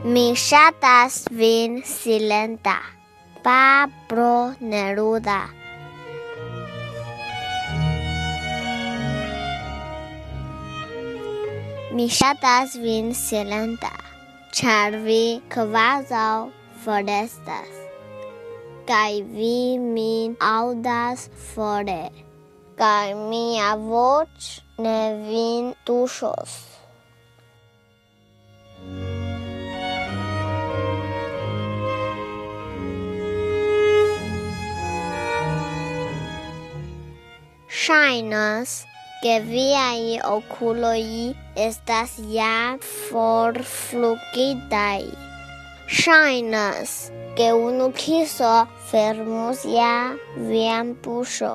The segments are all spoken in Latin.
Mi ŝatas vin silenta, Pablo Neruda. Mi ŝatas vin silenta, ĉar vi kvazaŭ forestas, kaj vi min aŭdas fore, kaj mia voĉ ne vin tuŝos. Ŝajnas, ke viaj okuloj estas ja forflugitaj. Ŝajnas, ke unu kiso fermus ja vian buŝo.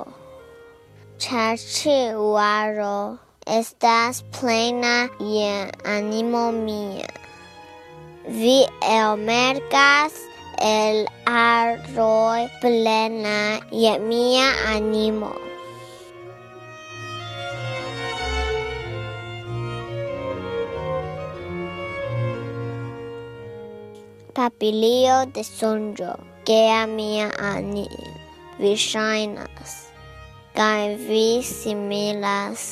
Ĉar ĉiu aro estas plena je animo mia. Vi elmerkas el arroi plena je mia animo. papilio de sonjo gea mia ani vi ŝajnas, kai vi similas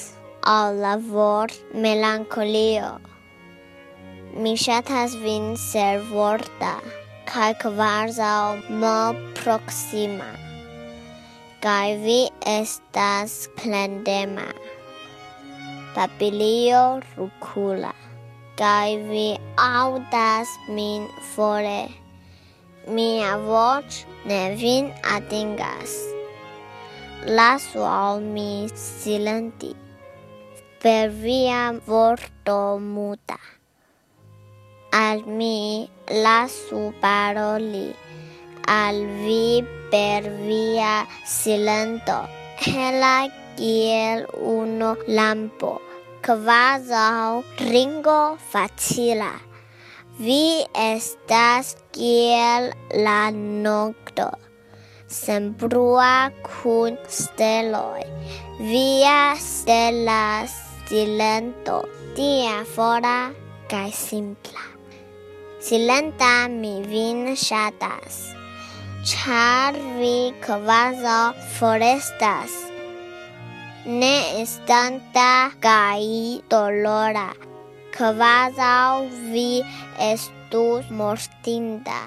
al la vor melancolio Mi shatas vin servorta, kaj mo proxima kai vi estas plendema. Papilio rucula kai vi audas min fore. Mia voce ne vin atingas. Lasu al mi silenti per via vorto muta. Al mi lasu paroli, al vi per via silento, hela kiel uno lampo quasau ringo facila. Vi estas kiel la nocto, sembrua cun steloi. Via stella silento, tia fora cae simpla. Silenta mi vin shatas, char vi quasau forestas, ne estanta kai dolora. Kvazaŭ vi estus mortinta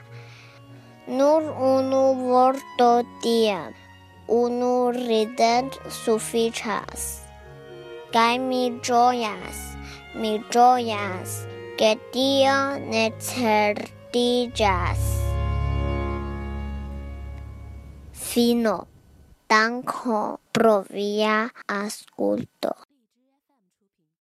nur unu vorto tiam. Unu rident sufiĉas. Kaj mi ĝojas mi ĝojas ke tio ne certiĝas fino tanco provia asculto.